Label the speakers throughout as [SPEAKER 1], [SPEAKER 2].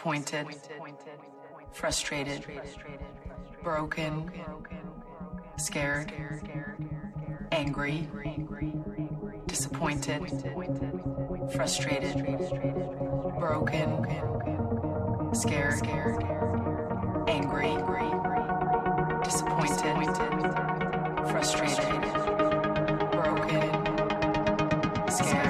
[SPEAKER 1] Disappointed, frustrated, broken, scared, angry, disappointed, frustrated, broken, scared, angry, disappointed, frustrated, broken, scared,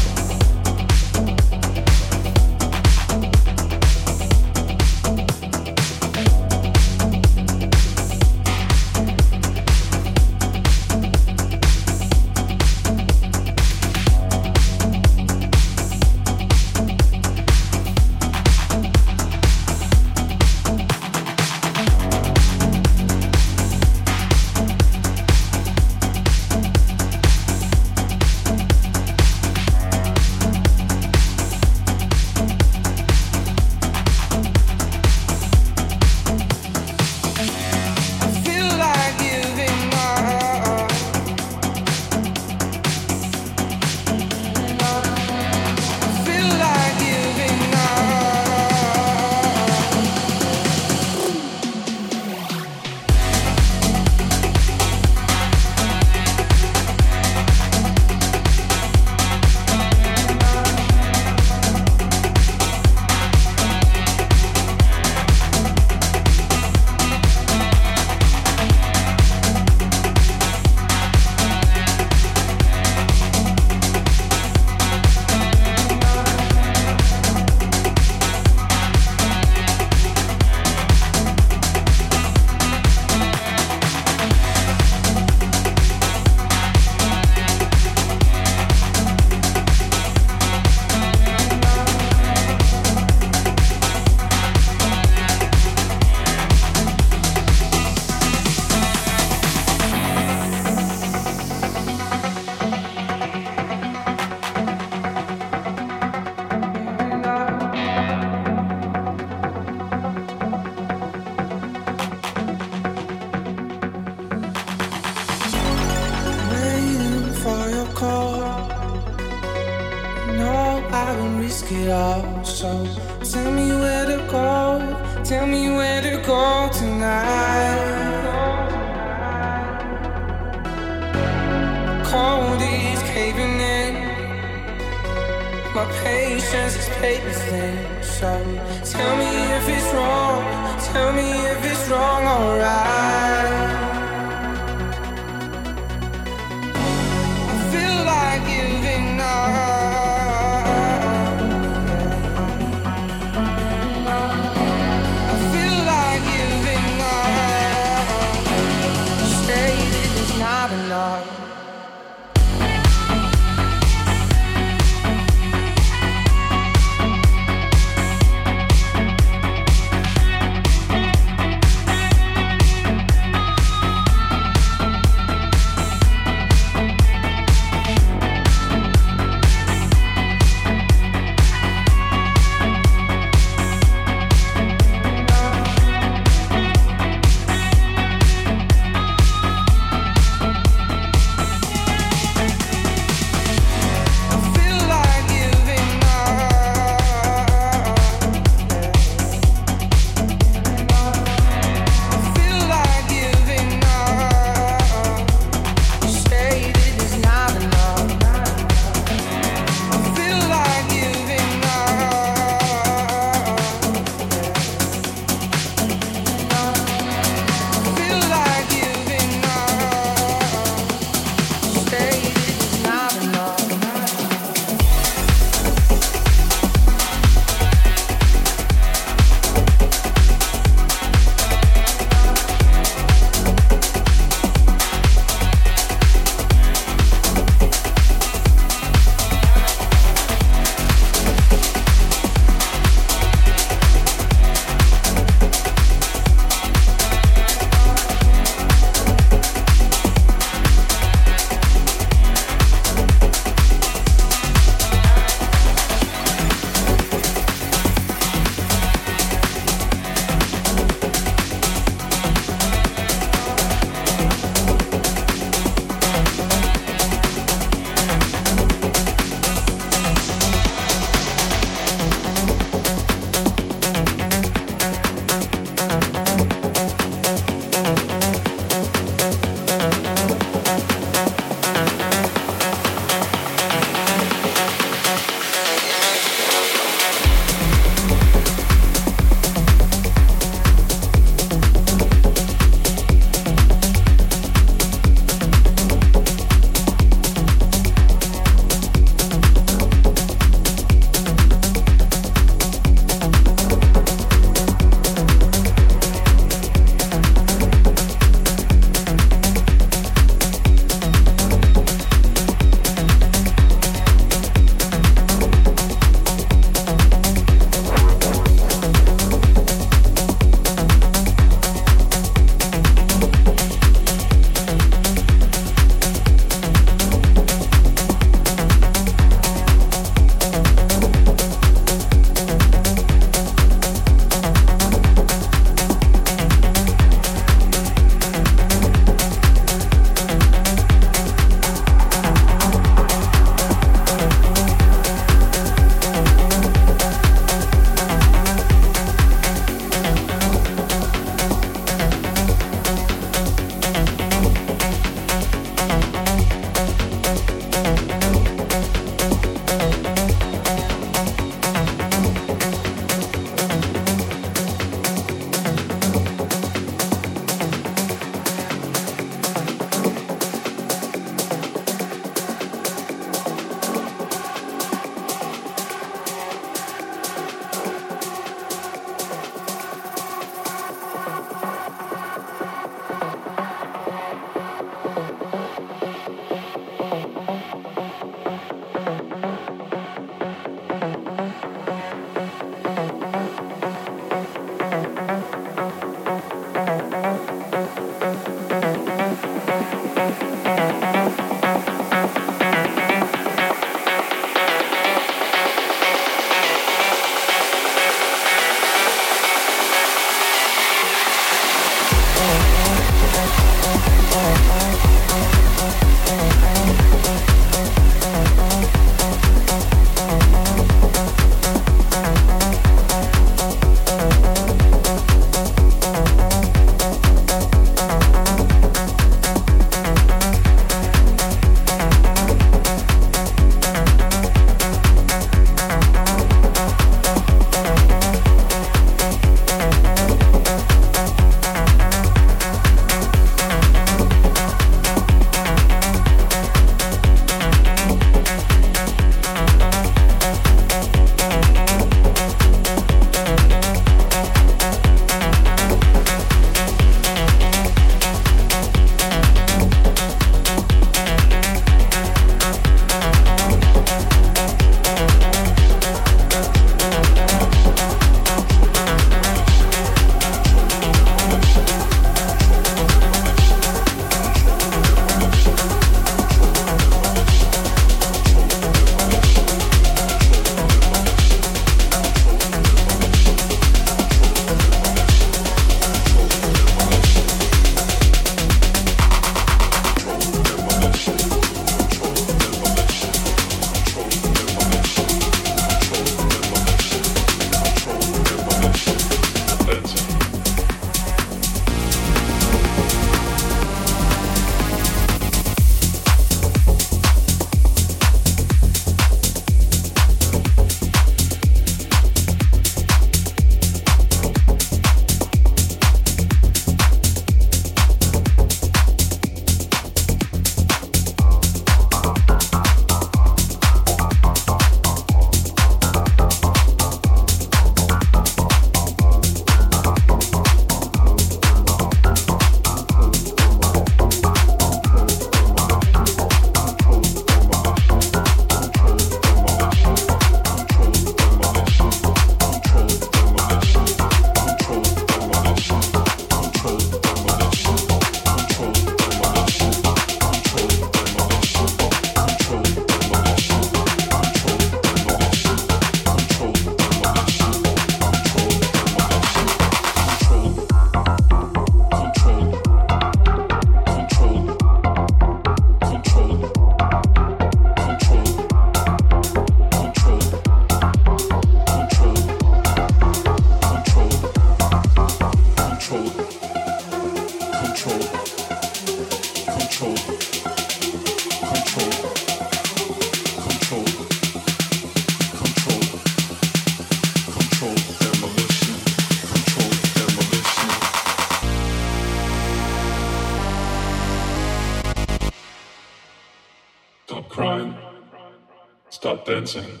[SPEAKER 2] dancing.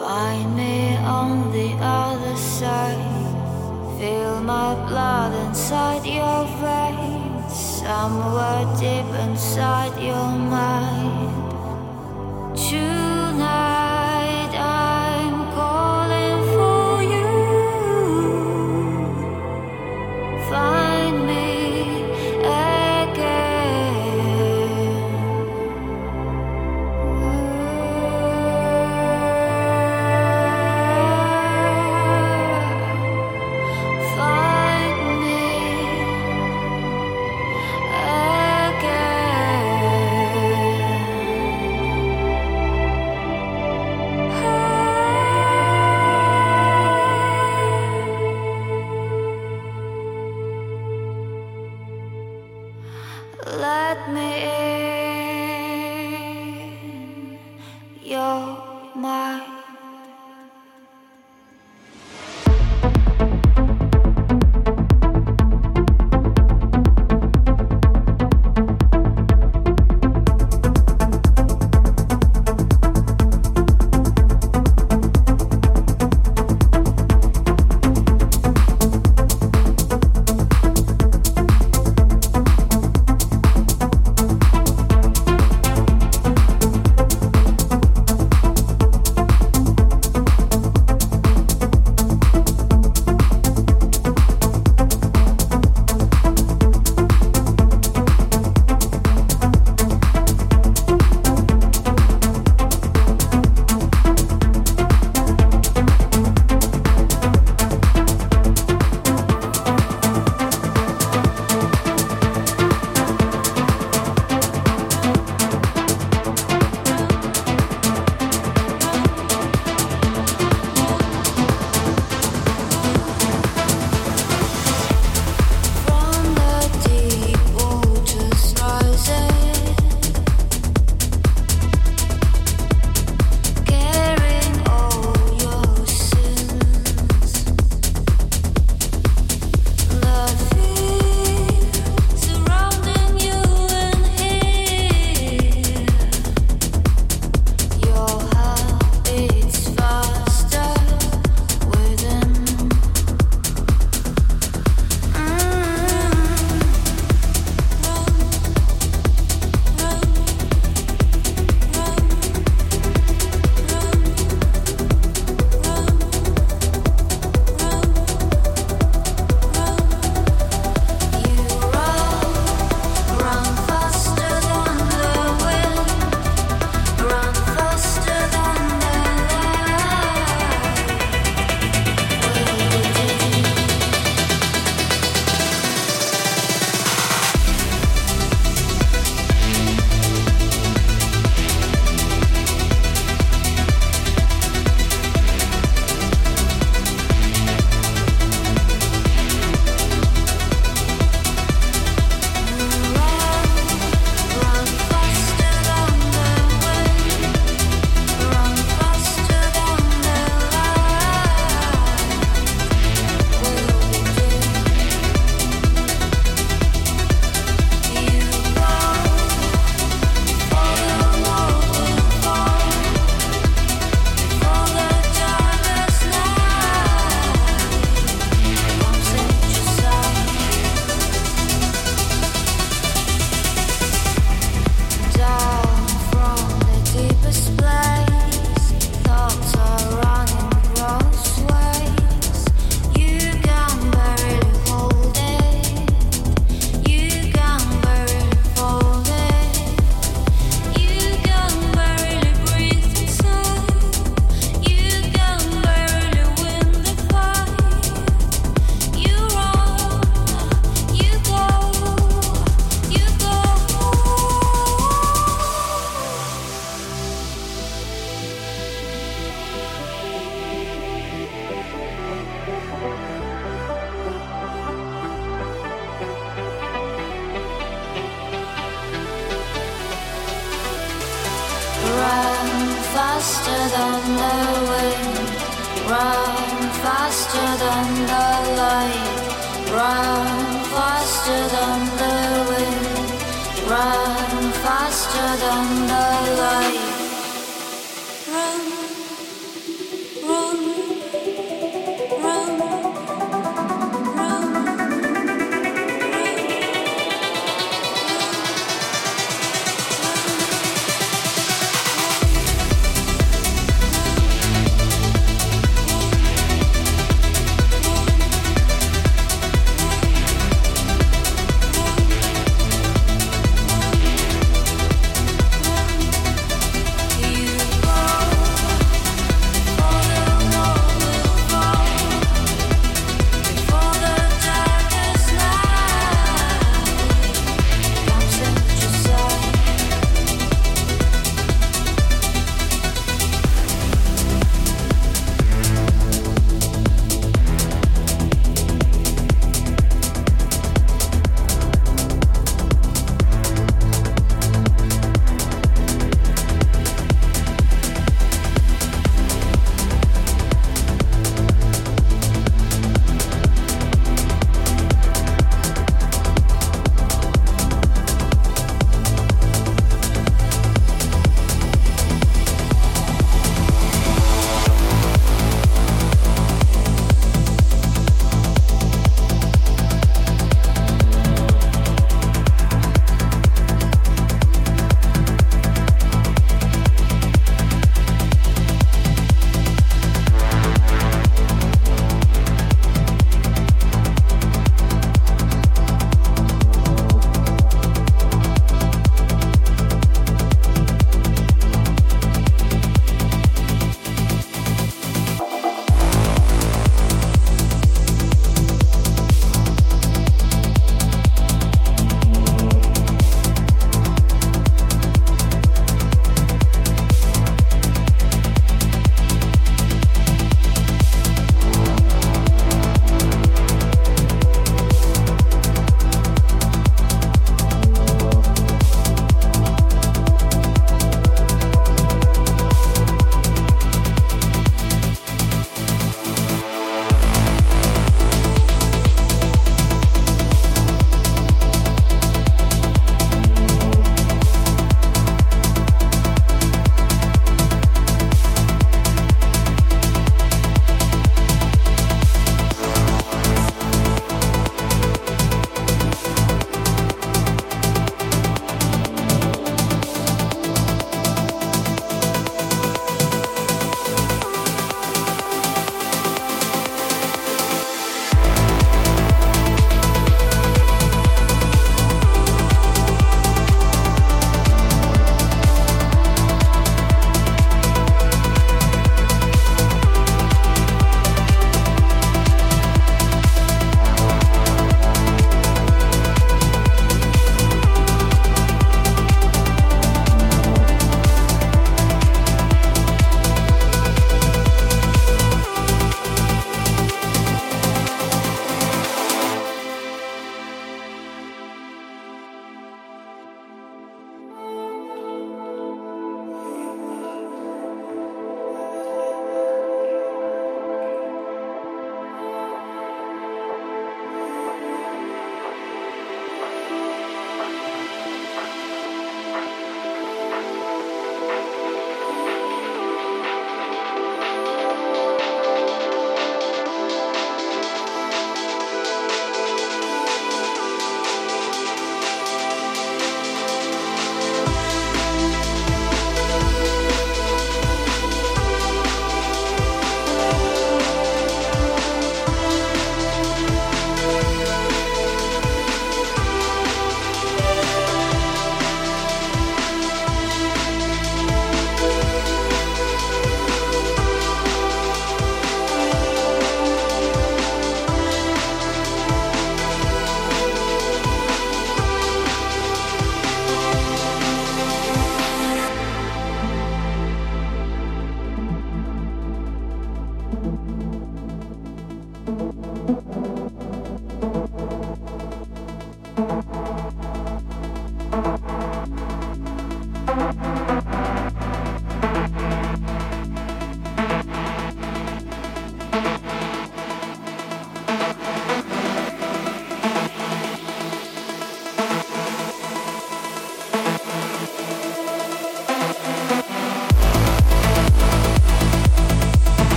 [SPEAKER 2] Find me on the other side. Feel my blood inside your veins, somewhere deep inside your mind.